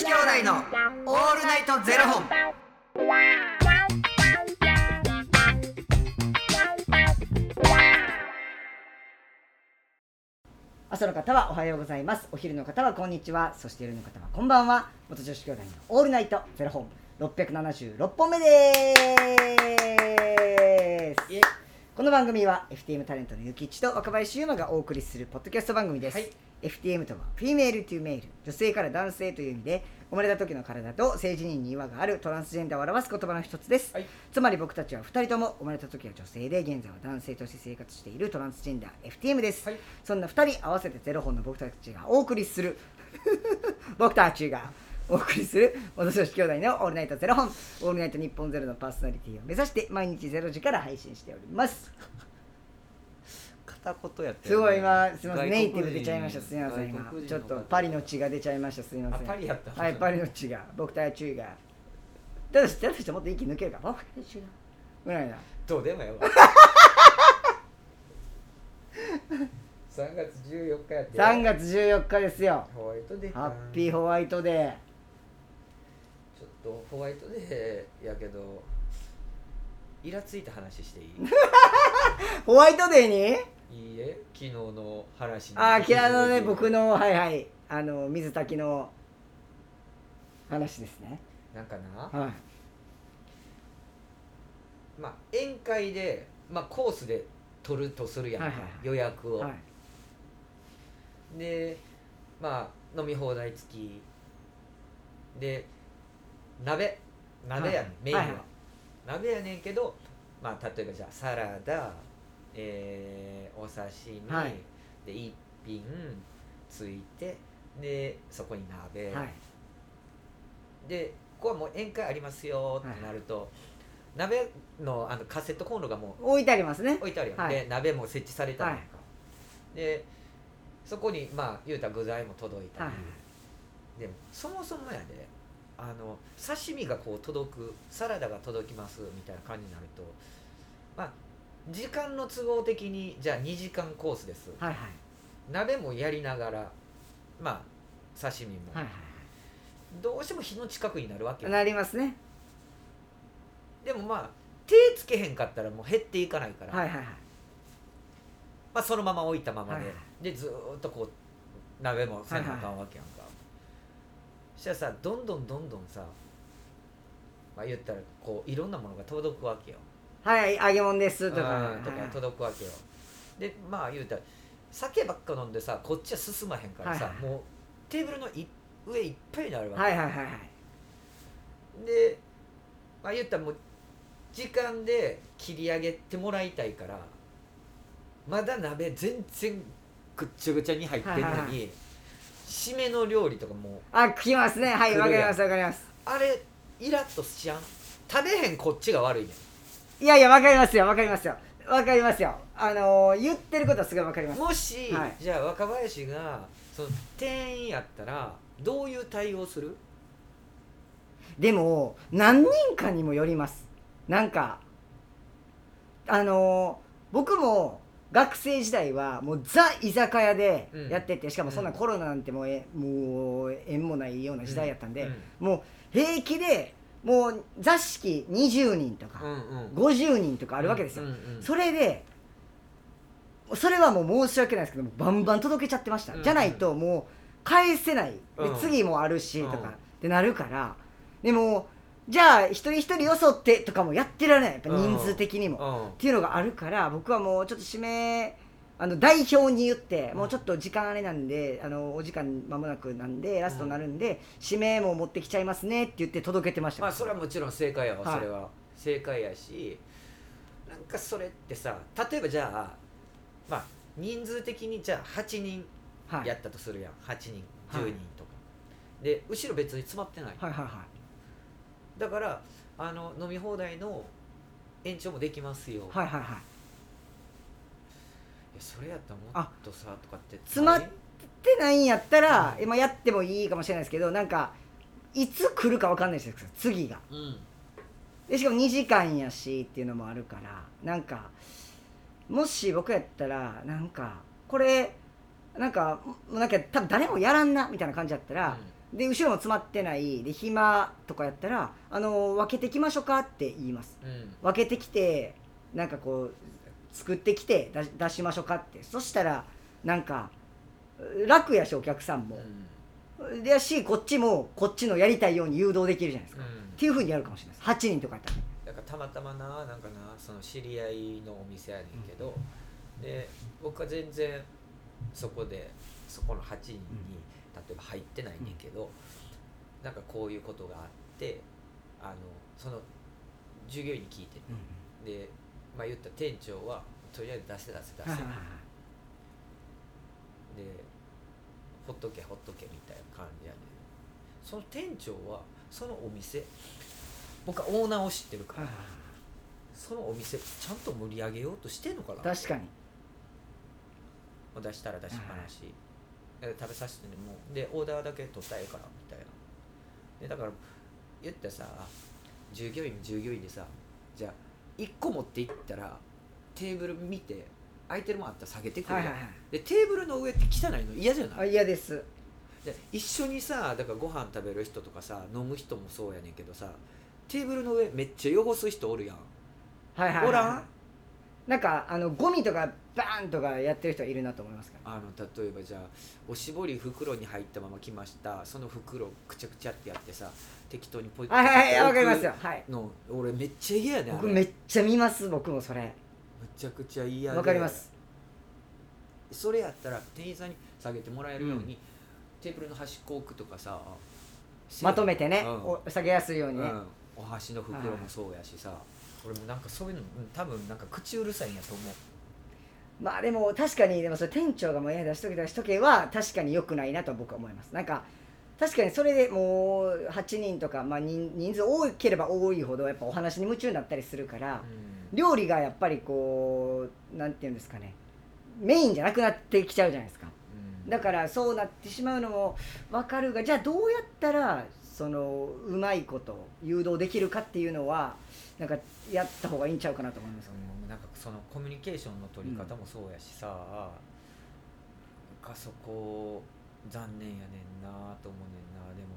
子兄弟のオールナイトゼロ本。朝の方はおはようございます。お昼の方はこんにちは。そして夜の方はこんばんは。元女子兄弟のオールナイトゼロ本。676本目です。の番組は FTM タレントのゆきちと若林優馬がお送りするポッドキャスト番組です、はい。FTM とは Female to Male。女性から男性という意味で生まれた時の体と性自認に違和がある。トランスジェンダーを表す言葉の一つです、はい。つまり僕たちは2人とも生まれた時は女性で現在は男性として生活しているトランスジェンダー FTM です、はい。そんな2人合わせてゼロ本の僕たちがお送りする。僕たちがお送りする元女子兄弟のオールナイトゼロ本。オールナイト日本ゼロのパーソナリティを目指して毎日ゼロ時から配信しております。片言やってすごい今すみませんネイティブ出ちゃいました。すみません今。ちょっとパリの血が出ちゃいました。すみません。あパリやった。はいパリの血が。僕たちが。だとしてだとしてもっと息抜けるから僕たちが。ぐらいな。どうでもよ。3月14日やって。3月14日ですよ。ホワイトデーか。ハッピーホワイトデちょっとホワイトデーやけどイラついた話していい？ー ホワイトデーに？いいえ昨日の話に。ああ嫌いのね僕のはいはいあの水炊きの話ですね。なんかな？はい。まあ宴会で、まあ、コースで取るとするやんか、はいはいはい。予約を、はい。でまあ飲み放題付き。で鍋。鍋やねん、はい。メインは、はいはい。鍋やねんけどまあ例えばじゃあサラダえーお刺身、はい。で一品ついてでそこに鍋、はい。でここはもう宴会ありますよってなると、鍋のあのカセットコンロがもう置いてありますね。置いてあるやん、はい。で鍋も設置されたやんか、でそこにまあ言うたら具材も届いたり、はい。でもそもそもやであの刺身がこう届くサラダが届きますみたいな感じになるとまあ時間の都合的にじゃあ2時間コースです、はいはい。鍋もやりながらまあ刺身も、はいはどうしても火の近くになるわけなりますね。でもまあ手つけへんかったらもう減っていかないから、はいはいはい。まあ、そのまま置いたままで、はいはいでずーっとこう鍋もせなあかんわけやんか、そしたらさどんどんどんどんさまあ言ったらこういろんなものが届くわけよ。はい揚げ物ですとか。うんとかはい届くわけよ。でまあ言うたら酒ばっか飲んでさこっちは進まへんからさ、はいはいもうテーブルのい上いっぱいになるわけ、はいはいはいはい。でまあ言ったらもう時間で切り上げてもらいたいからまだ鍋全然ぐっちゃぐちゃに入ってんのに、はいはいは締めの料理とかも。うあ来ますね。はいわかりますわかります。あれイラッとしちゃん食べへんこっちが悪いねいやいやわかりますよわかりますよ。わかりますよ。あのー言ってることはすごいわかります。んもし、はい。じゃあ若林がその店員やったらどういう対応する？でも何人かにもよります。なんかあのー僕も学生時代はもうザ居酒屋でやってて、しかもそんなうん。コロナなんてもうえもう縁もないような時代やったんで、うん。もう平気でもう座敷20人とか、うんうん。50人とかあるわけですよ、それでそれはもう申し訳ないですけどバンバン届けちゃってました、うん。じゃないともう返せない。で、うん。次もあるしとか、うん。ってなるからでもじゃあ一人一人よそってとかもやってられない。やっぱ人数的にも、うん。っていうのがあるから僕はもうちょっと指名あの代表に言って、もうちょっと時間あれなんであのお時間間もなくなんでラストになるんで、指名も持ってきちゃいますねって言って届けてました。まあそれはもちろん正解やわ、はい。それは。正解やしなんかそれってさ例えばじゃあまあ人数的にじゃあ8人はい。やったとするやん、8人はい10人とか、で後ろ別に詰まってない、はいはいはいだからあの飲み放題の延長もできますよ、はいはいはい。いやそれやったらもっとさとかって。詰まってないんやったら、今やってもいいかもしれないですけどなんかいつ来るか分かんないですよ次が。うん。でしかも2時間やしっていうのもあるからなんかもし僕やったらなんかこれなんかもうなんか多分誰もやらんなみたいな感じだったら、で後ろも詰まってない。で暇とかやったらあの分けてきましょうかって言います。うん。分けてきてなんかこう作ってきて出し出しましょうかって。そしたらなんか楽やしお客さんも、うん。でやしこっちもこっちのやりたいように誘導できるじゃないですか、っうん。ていうふうにやるかもしれないです。8人とかやったらね。だからたまたまななんかなその知り合いのお店やねんけど、で僕は全然そこでそこの8人に、例えば入ってないねんけど、なんかこういうことがあってあのその従業員に聞いて、でまあ言ったら店長はとりあえず出せ出せ出せ、でほっとけほっとけみたいな感じやねん。その店長はそのお店僕はオーナーを知ってるから、そのお店ちゃんと盛り上げようとしてんのかな確かに。出したら出しっぱなし、で食べさせてねもうでオーダーだけ取ったらええからみたいな。でだから言ったらさ従業員従業員でさじゃあ1個持っていったらテーブル見て空いてるもんあったら下げてくるはいはいはい。でテーブルの上って汚いの嫌じゃない？あ嫌です。で一緒にさだからご飯食べる人とかさ飲む人もそうやねんけどさテーブルの上めっちゃ汚す人おるやん。はいはいはい。おらん？なんかあのゴミとかバーンとかやってる人いるなと思いますから。あの例えばじゃあおしぼり袋に入ったまま来ました。その袋くちゃくちゃってやってさ適当にポイッはいはいはいわかります置よはい。くの俺めっちゃ嫌やね僕めっちゃ見ます僕もそれ。めちゃくちゃ嫌で。わかります。それやったら店員さんに下げてもらえるように、テーブルの端っこ置くとかさまとめてね、うん。お下げやすいようにね、うん、お箸の袋もそうやしさ、俺もなんかそういうのうん多分なんか口うるさいんやと思うまあでも確かにでもそれ店長がもう家出しとけ出しとけは確かに良くないなと僕は思いますなんか確かにそれでもう8人とか、まあ、人人数多ければ多いほどやっぱお話に夢中になったりするから料理がやっぱりこうなんていうんですかね。メインじゃなくなってきちゃうじゃないですか。うん。だからそうなってしまうのも分かるがじゃあどうやったらそのうまいこと誘導できるかっていうのはなんかやった方がいいんちゃうかなと思います。よねうんなんかそのコミュニケーションの取り方もそうやしさ、なんかそこ残念やねんなと思うねんな。でも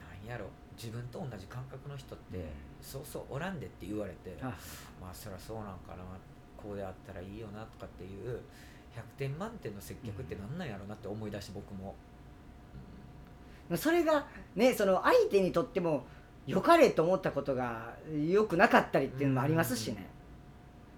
なんやろ。自分と同じ感覚の人って、うん。そうそうおらんでって言われてあ。まあそりゃそうなんかな。こうであったらいいよなとかっていう100点満点の接客ってなんなんやろなって思い出して僕も、それがねその相手にとっても良かれと思ったことが良くなかったりっていうのもありますしね、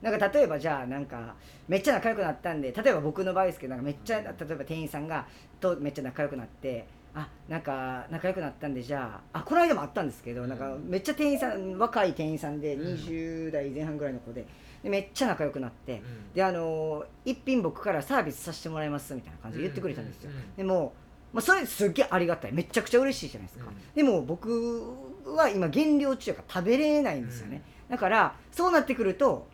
なんか例えばじゃあなんかめっちゃ仲良くなったんで例えば僕の場合ですけどなんかめっちゃ例えば店員さんがとめっちゃ仲良くなってあなんか仲良くなったんでじゃああこの間もあったんですけどなんかめっちゃ店員さん若い店員さんでうん。20代前半ぐらいの子ででめっちゃ仲良くなってうん。であの一品僕からサービスさせてもらいますみたいな感じで言ってくれたんですよ。でも、まあ、それすっげえありがたい。めちゃくちゃ嬉しいじゃないですか、うん。でも僕は今減量中やから食べれないんですよね、だからそうなってくると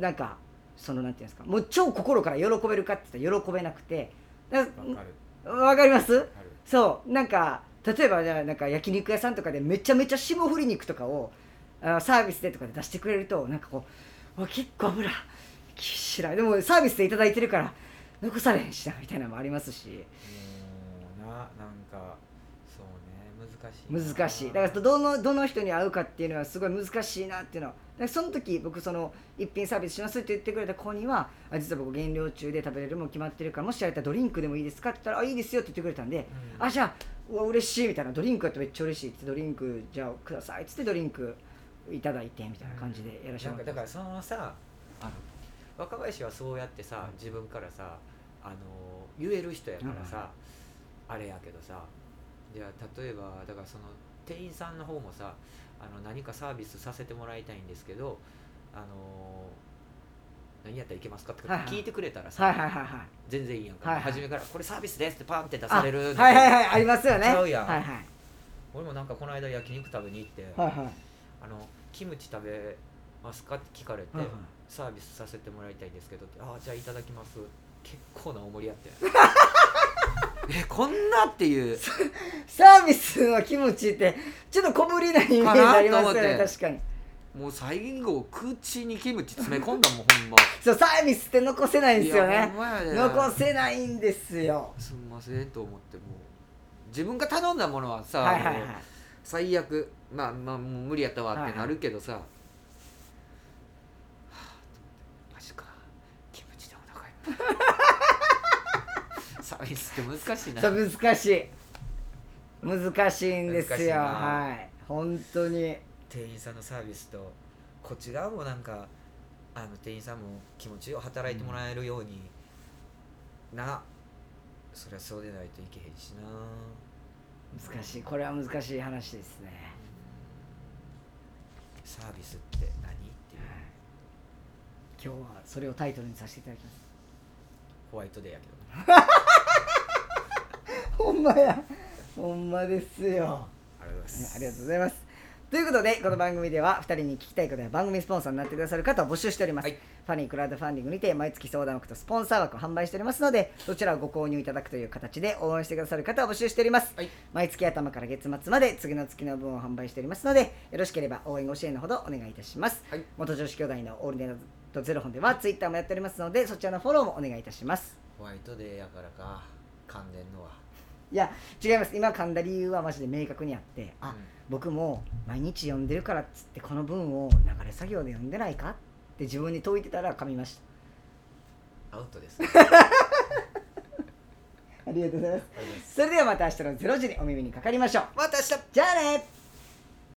なんかそのなんていうんですか。もう超心から喜べるかって言ったら喜べなくて。だわかかります？そう。なんか例えばじゃあなんか焼肉屋さんとかでめちゃめちゃ霜降り肉とかをあサービスでとかで出してくれるとなんかこう結構油きしらいでもサービスでいただいてるから残されへんしなみたいなのもありますし。もうななんかそうね難しいな。難しい。だからどのどの人に会うかっていうのはすごい難しいなっていうのは。その時僕その一品サービスしますって言ってくれた子にはあ実は僕減量中で食べれるもん決まってるからもしあれたらドリンクでもいいですかって言ったらあいいですよって言ってくれたんで、うん。あじゃあうわ嬉しいみたいな。ドリンクやってめっちゃ嬉しいってドリンクじゃあくださいっつってドリンクいただいてみたいな感じでやらせてもらってなんかだからそのさあの若林はそうやってさ自分からさあの言える人やからさ、あれやけどさじゃあ例えばだからその店員さんの方もさあの何かサービスさせてもらいたいんですけどあの何やったらいけますかって聞いてくれたらさ、はいはいはいはい。全然いいやんか、はいはい。初めからこれサービスですってパンって出あされるはいはいはい。ありますよね。ちゃうやん。はいはい。俺もなんかこの間焼肉食べに行って、はいはい。あのキムチ食べますかって聞かれて、はいはい。サービスさせてもらいたいんですけどってああじゃあいただきます。結構なお盛りやってえこんなっていう。サービスのキムチってちょっと小ぶりなイメージありますよね確かに。もう最後口にキムチ詰め込んだもんほんま。そうサービスって残せないんですよね。残せないんですよ。すんませんと思ってもう自分が頼んだものはさ、はいはいはい。最悪まあまあもう無理やったわってなるけどさ、はあマジかキムチでお腹いっぱいサービスって難しいな。そう難しい。難しいんですよ。はい。本当に。店員さんのサービスとこっち側もなんかあの店員さんも気持ちよく働いてもらえるように、な。そりゃそうでないといけへんしな。難しい。これは難しい話ですね。サービスって何っていう。今日はそれをタイトルにさせていただきます。ホワイトデーやけどね ほんまや。ほんまですよ。ありがとうございます。ありがとうございます。ということでこの番組では2人に聞きたいことや番組スポンサーになってくださる方を募集しております、はい。ファニークラウドファンディングにて毎月相談枠とスポンサー枠を販売しておりますのでどちらをご購入いただくという形で応援してくださる方を募集しております、はい。毎月頭から月末まで次の月の分を販売しておりますのでよろしければ応援ご支援のほどお願いいたします、はい。元女子兄弟のオールデンとゼロ本ではツイッターもやっておりますのでそちらのフォローもお願いいたします。ホワイトデーやからか噛んでんのはいや違います。今噛んだ理由はマジで明確にあってあ、うん。僕も毎日読んでるからっつってこの文を流れ作業で読んでないかって自分に問いてたら噛みましアウトです。たありがとうございます。それではまた明日の0時にお耳にかかりましょう。また明日。じゃあね